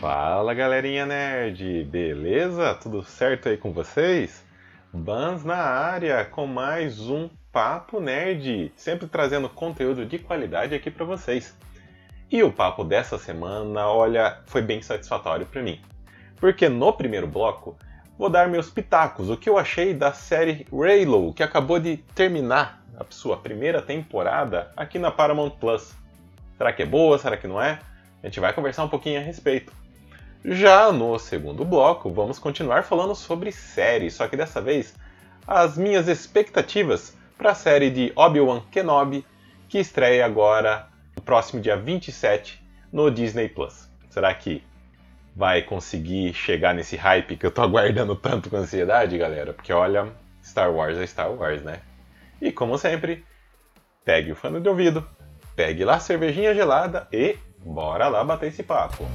Fala galerinha nerd, beleza? Tudo certo aí com vocês? Bans na área com mais um Papo Nerd, sempre trazendo conteúdo de qualidade aqui para vocês. E o papo dessa semana, olha, foi bem satisfatório para mim. Porque no primeiro bloco, vou dar meus pitacos, o que eu achei da série Raylo, que acabou de terminar a sua primeira temporada aqui na Paramount Plus. Será que é boa? Será que não é? A gente vai conversar um pouquinho a respeito. Já no segundo bloco, vamos continuar falando sobre séries, só que dessa vez as minhas expectativas para a série de Obi-Wan Kenobi, que estreia agora no próximo dia 27 no Disney Plus. Será que vai conseguir chegar nesse hype que eu tô aguardando tanto com ansiedade, galera? Porque olha, Star Wars é Star Wars, né? E como sempre, pegue o fone de ouvido, pegue lá a cervejinha gelada e bora lá bater esse papo.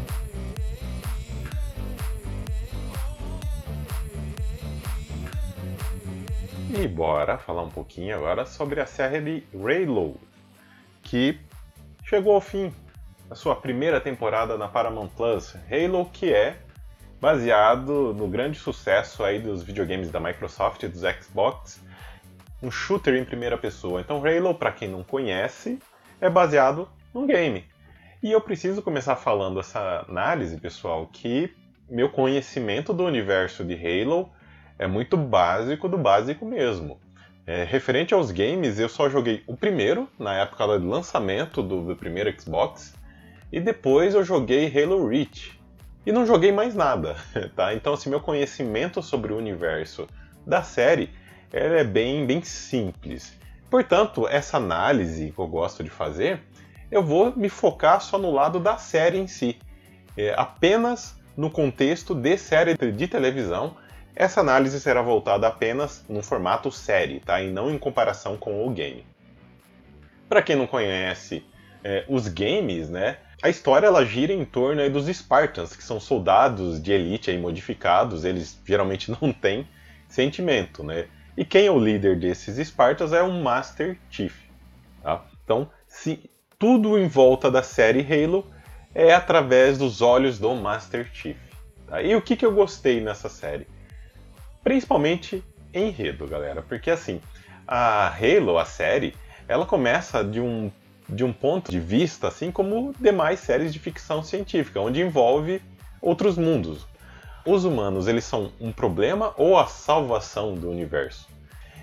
E bora falar um pouquinho agora sobre a série de Raylo, que chegou ao fim a sua primeira temporada na Paramount Plus. Halo que é baseado no grande sucesso aí dos videogames da Microsoft e dos Xbox, um shooter em primeira pessoa. Então Halo, para quem não conhece, é baseado num game. E eu preciso começar falando essa análise, pessoal, que meu conhecimento do universo de Halo é muito básico do básico mesmo. É, referente aos games, eu só joguei o primeiro, na época do lançamento do, do primeiro Xbox, e depois eu joguei Halo Reach. E não joguei mais nada, tá? Então, assim, meu conhecimento sobre o universo da série é bem, bem simples. Portanto, essa análise que eu gosto de fazer, eu vou me focar só no lado da série em si. É, apenas no contexto de série de televisão, essa análise será voltada apenas no formato série, tá? e não em comparação com o game. Para quem não conhece é, os games, né, a história ela gira em torno aí, dos Spartans, que são soldados de elite aí, modificados, eles geralmente não têm sentimento. Né? E quem é o líder desses Spartans é um Master Chief. Tá? Então, se tudo em volta da série Halo é através dos olhos do Master Chief. Tá? E o que, que eu gostei nessa série? Principalmente enredo, galera, porque assim, a Halo, a série, ela começa de um, de um ponto de vista, assim como demais séries de ficção científica, onde envolve outros mundos. Os humanos, eles são um problema ou a salvação do universo?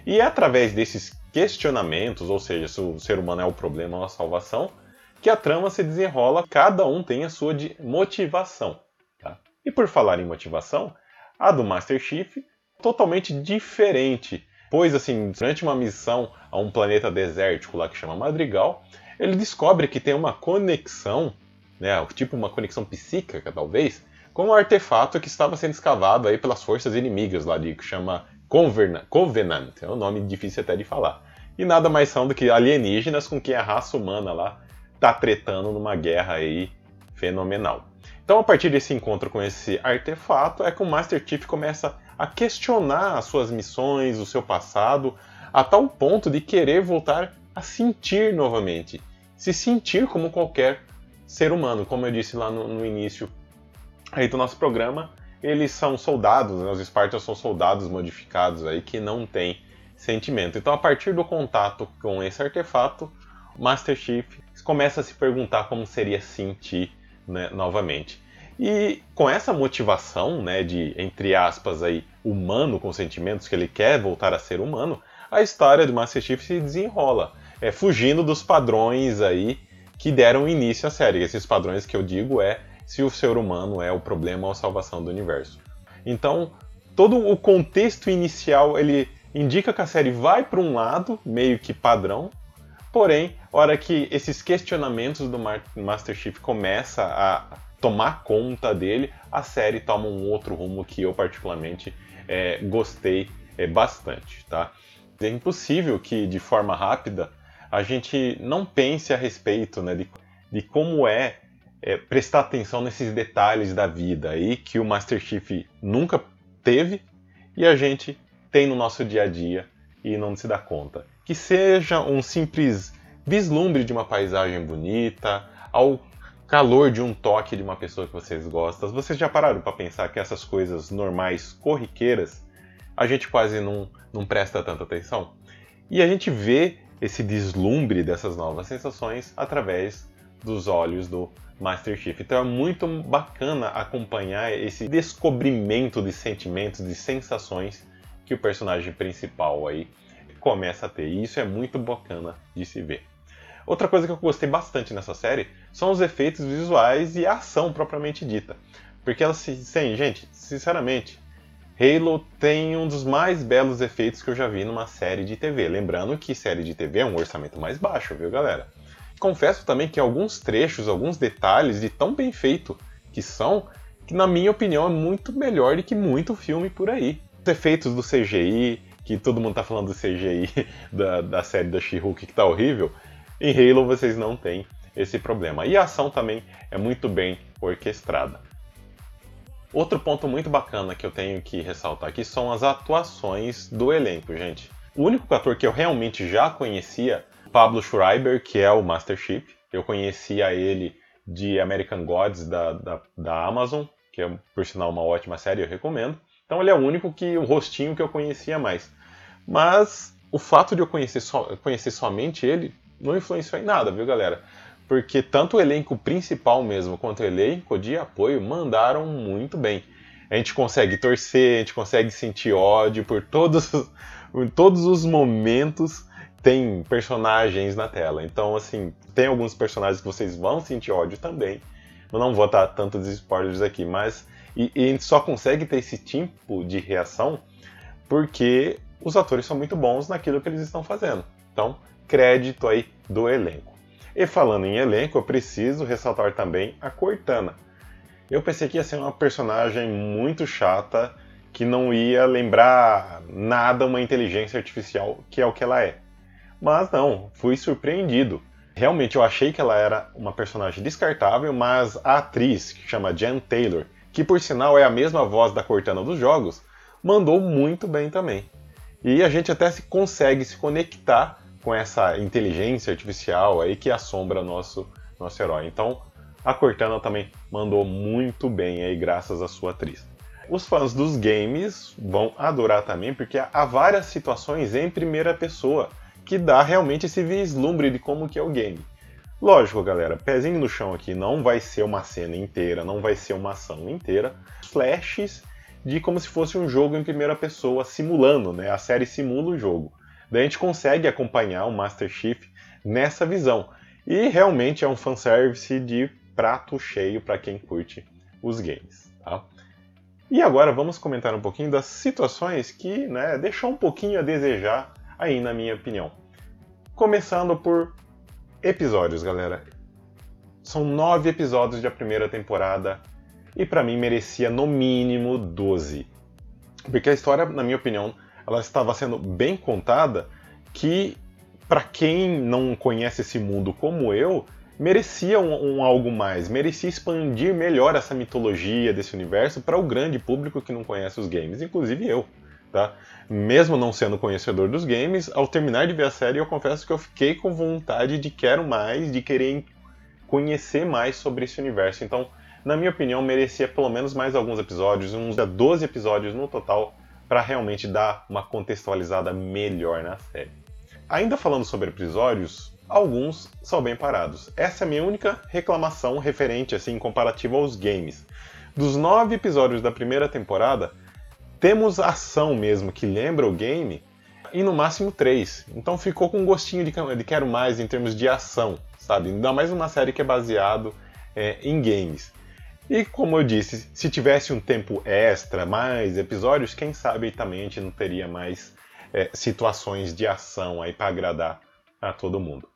E é através desses questionamentos, ou seja, se o ser humano é o problema ou a salvação, que a trama se desenrola, cada um tem a sua motivação. Tá? E por falar em motivação, a do Master Chief totalmente diferente. Pois, assim, durante uma missão a um planeta desértico lá que chama Madrigal, ele descobre que tem uma conexão, né, tipo uma conexão psíquica, talvez, com um artefato que estava sendo escavado aí pelas forças inimigas lá de que chama Covenant, Covenant, é um nome difícil até de falar. E nada mais são do que alienígenas com quem a raça humana lá tá tretando numa guerra aí fenomenal. Então, a partir desse encontro com esse artefato, é que o Master Chief começa a questionar as suas missões, o seu passado, a tal ponto de querer voltar a sentir novamente. Se sentir como qualquer ser humano, como eu disse lá no, no início aí do nosso programa, eles são soldados, né? os Spartans são soldados modificados aí que não têm sentimento. Então, a partir do contato com esse artefato, Master Chief começa a se perguntar como seria sentir né, novamente. E com essa motivação, né, de entre aspas aí humano com sentimentos que ele quer voltar a ser humano, a história do Master Chief se desenrola, é, fugindo dos padrões aí que deram início à série. Esses padrões que eu digo é se o ser humano é o problema ou a salvação do universo. Então, todo o contexto inicial ele indica que a série vai para um lado, meio que padrão, porém, hora que esses questionamentos do Master Chief começa a tomar conta dele, a série toma um outro rumo que eu particularmente é, gostei é, bastante, tá? É impossível que de forma rápida a gente não pense a respeito né, de, de como é, é prestar atenção nesses detalhes da vida aí que o Master Chief nunca teve e a gente tem no nosso dia a dia e não se dá conta. Que seja um simples vislumbre de uma paisagem bonita, ao calor de um toque de uma pessoa que vocês gostam. Vocês já pararam para pensar que essas coisas normais, corriqueiras, a gente quase não, não presta tanta atenção? E a gente vê esse deslumbre dessas novas sensações através dos olhos do Master Chief. Então é muito bacana acompanhar esse descobrimento de sentimentos, de sensações que o personagem principal aí começa a ter. E isso é muito bacana de se ver. Outra coisa que eu gostei bastante nessa série são os efeitos visuais e a ação propriamente dita. Porque ela se. Sim, gente, sinceramente, Halo tem um dos mais belos efeitos que eu já vi numa série de TV. Lembrando que série de TV é um orçamento mais baixo, viu, galera? Confesso também que alguns trechos, alguns detalhes de tão bem feito que são, que na minha opinião é muito melhor do que muito filme por aí. Os efeitos do CGI, que todo mundo tá falando do CGI da, da série da She-Hulk que tá horrível, em Halo vocês não têm esse problema. E a ação também é muito bem orquestrada. Outro ponto muito bacana que eu tenho que ressaltar aqui são as atuações do elenco, gente. O único ator que eu realmente já conhecia, Pablo Schreiber, que é o Master Chief. Eu conhecia ele de American Gods da, da, da Amazon, que é por sinal uma ótima série, eu recomendo. Então ele é o único que o rostinho que eu conhecia mais. Mas o fato de eu conhecer, so, conhecer somente ele não influenciou em nada, viu, galera? Porque tanto o elenco principal mesmo quanto o elenco de apoio mandaram muito bem. A gente consegue torcer, a gente consegue sentir ódio por todos, todos os momentos tem personagens na tela. Então, assim, tem alguns personagens que vocês vão sentir ódio também. Eu não vou dar tantos spoilers aqui, mas e, e, a gente só consegue ter esse tipo de reação porque os atores são muito bons naquilo que eles estão fazendo. Então, crédito aí do elenco. E falando em elenco, eu preciso ressaltar também a Cortana. Eu pensei que ia ser uma personagem muito chata, que não ia lembrar nada uma inteligência artificial, que é o que ela é. Mas não, fui surpreendido. Realmente eu achei que ela era uma personagem descartável, mas a atriz, que chama Jen Taylor, que por sinal é a mesma voz da Cortana dos jogos, mandou muito bem também. E a gente até se consegue se conectar com essa inteligência artificial aí que assombra nosso, nosso herói. Então, a Cortana também mandou muito bem aí, graças à sua atriz. Os fãs dos games vão adorar também, porque há várias situações em primeira pessoa que dá realmente esse vislumbre de como que é o game. Lógico, galera, pezinho no chão aqui, não vai ser uma cena inteira, não vai ser uma ação inteira. Flashes de como se fosse um jogo em primeira pessoa, simulando, né? A série simula o jogo. Daí a gente consegue acompanhar o Master Chief nessa visão. E realmente é um fanservice de prato cheio para quem curte os games. Tá? E agora vamos comentar um pouquinho das situações que né, deixou um pouquinho a desejar aí, na minha opinião. Começando por episódios, galera. São nove episódios da primeira temporada e para mim merecia no mínimo 12. Porque a história, na minha opinião, ela estava sendo bem contada que para quem não conhece esse mundo como eu, merecia um, um, algo mais, merecia expandir melhor essa mitologia desse universo para o grande público que não conhece os games, inclusive eu. Tá? Mesmo não sendo conhecedor dos games, ao terminar de ver a série, eu confesso que eu fiquei com vontade de quero mais, de querer conhecer mais sobre esse universo. Então, na minha opinião, merecia pelo menos mais alguns episódios, uns 12 episódios no total, para realmente dar uma contextualizada melhor na série. Ainda falando sobre episódios, alguns são bem parados. Essa é a minha única reclamação referente assim comparativa aos games. Dos nove episódios da primeira temporada, temos ação mesmo que lembra o game e no máximo três. Então ficou com um gostinho de, de quero mais em termos de ação, sabe? Ainda mais uma série que é baseado é, em games. E como eu disse, se tivesse um tempo extra, mais episódios, quem sabe também a gente não teria mais é, situações de ação aí para agradar a todo mundo.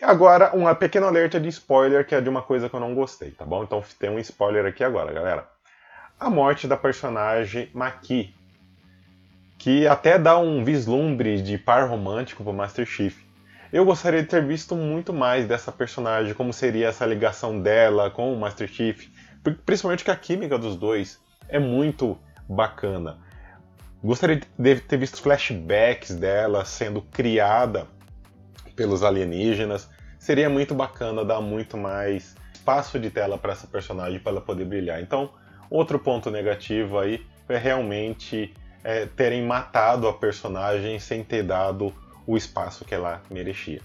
E agora, uma pequena alerta de spoiler que é de uma coisa que eu não gostei, tá bom? Então tem um spoiler aqui agora, galera. A morte da personagem Maki, que até dá um vislumbre de par romântico pro Master Chief. Eu gostaria de ter visto muito mais dessa personagem, como seria essa ligação dela com o Master Chief, Principalmente que a química dos dois é muito bacana. Gostaria de ter visto flashbacks dela sendo criada pelos alienígenas. Seria muito bacana dar muito mais espaço de tela para essa personagem para ela poder brilhar. Então, outro ponto negativo aí é realmente é, terem matado a personagem sem ter dado o espaço que ela merecia.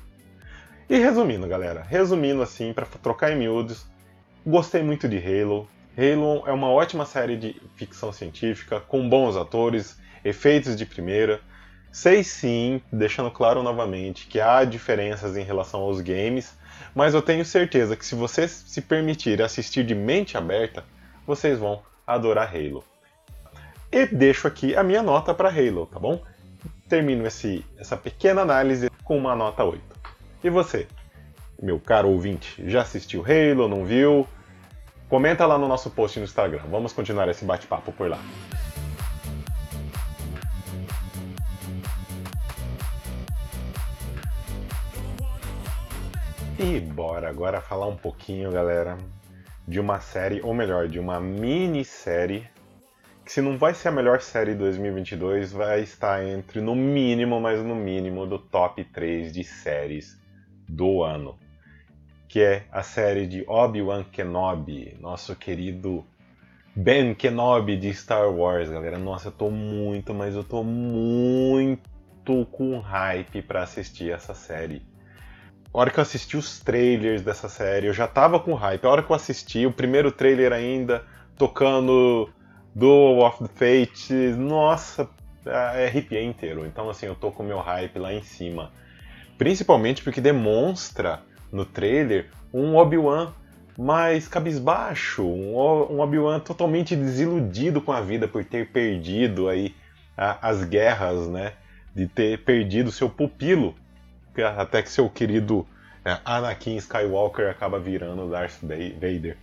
E resumindo, galera, resumindo assim, para trocar em miúdos, gostei muito de Halo. Halo é uma ótima série de ficção científica, com bons atores, efeitos de primeira. Sei sim, deixando claro novamente, que há diferenças em relação aos games, mas eu tenho certeza que se vocês se permitirem assistir de mente aberta, vocês vão adorar Halo. E deixo aqui a minha nota para Halo, tá bom? Termino esse, essa pequena análise com uma nota 8. E você, meu caro ouvinte, já assistiu Halo, não viu? Comenta lá no nosso post no Instagram. Vamos continuar esse bate-papo por lá. E bora agora falar um pouquinho, galera, de uma série, ou melhor, de uma minissérie que se não vai ser a melhor série de 2022, vai estar entre no mínimo, mas no mínimo do top 3 de séries do ano, que é a série de Obi-Wan Kenobi, nosso querido Ben Kenobi de Star Wars, galera. Nossa, eu tô muito, mas eu tô muito com hype para assistir essa série. A hora que eu assisti os trailers dessa série, eu já tava com hype. A hora que eu assisti, o primeiro trailer ainda, tocando do of the Fate, nossa, é arrepiei inteiro. Então, assim, eu tô com meu hype lá em cima. Principalmente porque demonstra no trailer um Obi-Wan mais cabisbaixo, um Obi-Wan totalmente desiludido com a vida por ter perdido aí as guerras, né? De ter perdido seu pupilo, até que seu querido é, Anakin Skywalker acaba virando Darth Vader.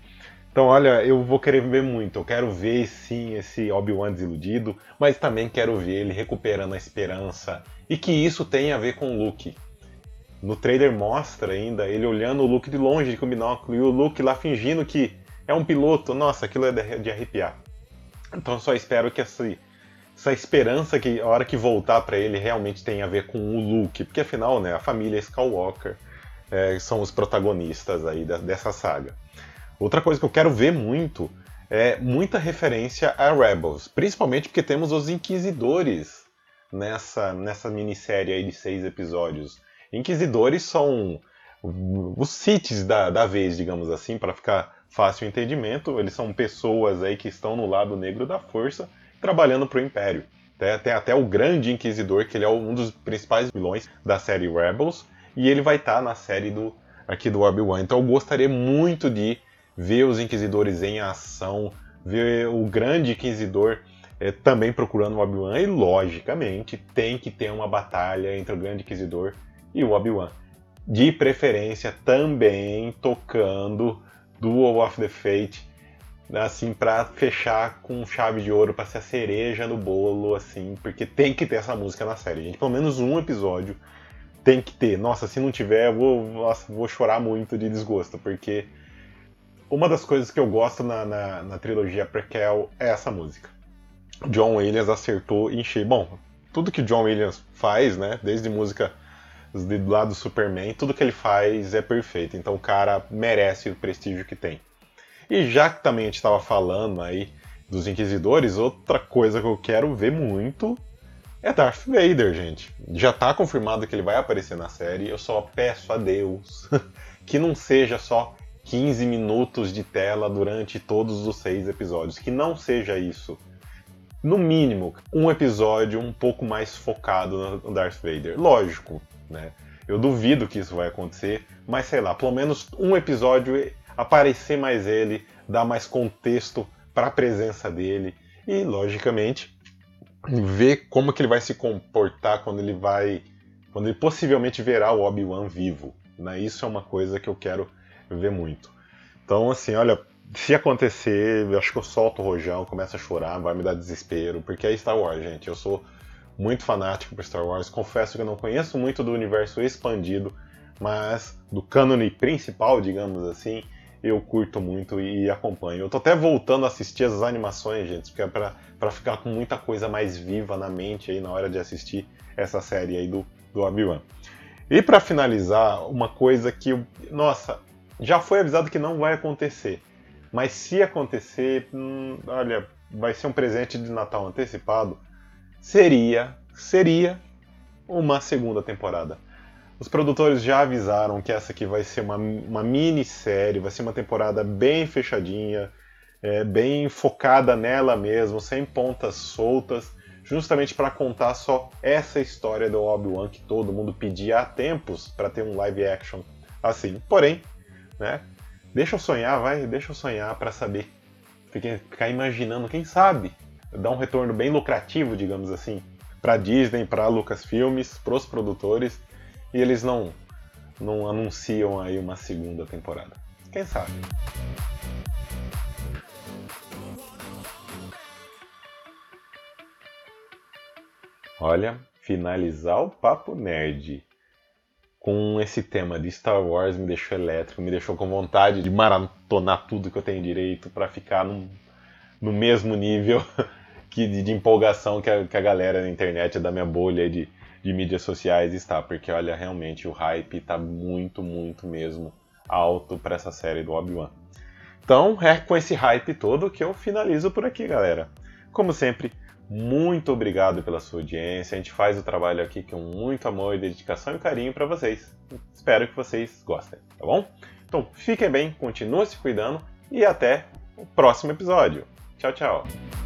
Então, olha, eu vou querer ver muito. Eu quero ver sim esse Obi-Wan desiludido, mas também quero ver ele recuperando a esperança e que isso tem a ver com Luke. No trailer mostra ainda ele olhando o Luke de longe com o binóculo e o Luke lá fingindo que é um piloto. Nossa, aquilo é de arrepiar. Então, só espero que essa, essa esperança que a hora que voltar para ele realmente tenha a ver com o Luke, porque afinal, né, a família Skywalker é, são os protagonistas aí da, dessa saga. Outra coisa que eu quero ver muito é muita referência a Rebels, principalmente porque temos os Inquisidores nessa, nessa minissérie aí de seis episódios. Inquisidores são os Siths da, da vez, digamos assim, para ficar fácil o entendimento. Eles são pessoas aí que estão no lado negro da força, trabalhando para o Império. Tem até o Grande Inquisidor, que ele é um dos principais vilões da série Rebels, e ele vai estar tá na série do aqui do Obi-Wan. Então eu gostaria muito de ver os inquisidores em ação, ver o grande inquisidor é, também procurando o Obi-Wan, e logicamente tem que ter uma batalha entre o grande inquisidor e o Obi-Wan. De preferência também tocando Duel of the Fate, assim, para fechar com chave de ouro, para ser a cereja no bolo, assim, porque tem que ter essa música na série, gente. Pelo menos um episódio tem que ter. Nossa, se não tiver, eu vou, nossa, vou chorar muito de desgosto, porque uma das coisas que eu gosto na, na, na trilogia prequel é essa música. John Williams acertou em cheio. Bom, tudo que John Williams faz, né, desde música do lado do Superman, tudo que ele faz é perfeito. Então o cara merece o prestígio que tem. E já que também a gente estava falando aí dos Inquisidores, outra coisa que eu quero ver muito é Darth Vader, gente. Já está confirmado que ele vai aparecer na série. Eu só peço a Deus que não seja só 15 minutos de tela durante todos os seis episódios. Que não seja isso. No mínimo, um episódio um pouco mais focado no Darth Vader. Lógico, né? Eu duvido que isso vai acontecer, mas sei lá, pelo menos um episódio aparecer mais ele, dar mais contexto para a presença dele e, logicamente, ver como que ele vai se comportar quando ele vai, quando ele possivelmente verá o Obi-Wan vivo. Né? Isso é uma coisa que eu quero ver muito. Então, assim, olha, se acontecer, eu acho que eu solto o rojão, começo a chorar, vai me dar desespero, porque é Star Wars, gente. Eu sou muito fanático por Star Wars. Confesso que eu não conheço muito do universo expandido, mas do cânone principal, digamos assim, eu curto muito e acompanho. Eu tô até voltando a assistir as animações, gente, porque é pra, pra ficar com muita coisa mais viva na mente aí na hora de assistir essa série aí do, do Obi-Wan. E para finalizar, uma coisa que, nossa, já foi avisado que não vai acontecer. Mas se acontecer, hum, olha, vai ser um presente de Natal antecipado. Seria, seria uma segunda temporada. Os produtores já avisaram que essa aqui vai ser uma, uma minissérie, vai ser uma temporada bem fechadinha, é, bem focada nela mesmo, sem pontas soltas, justamente para contar só essa história do Obi-Wan que todo mundo pedia há tempos para ter um live action assim. Porém, né? Deixa eu sonhar, vai, deixa eu sonhar para saber. Ficar imaginando, quem sabe, dar um retorno bem lucrativo, digamos assim, para Disney, para Lucasfilmes, para os produtores, e eles não não anunciam aí uma segunda temporada. Quem sabe? Olha, finalizar o papo nerd com esse tema de Star Wars me deixou elétrico, me deixou com vontade de maratonar tudo que eu tenho direito para ficar num, no mesmo nível que de, de empolgação que a, que a, galera na internet da minha bolha de, de mídias sociais está, porque olha, realmente o hype está muito, muito mesmo alto para essa série do Obi-Wan. Então é com esse hype todo que eu finalizo por aqui, galera. Como sempre, muito obrigado pela sua audiência. A gente faz o trabalho aqui com muito amor, dedicação e carinho para vocês. Espero que vocês gostem, tá bom? Então fiquem bem, continuem se cuidando e até o próximo episódio. Tchau, tchau.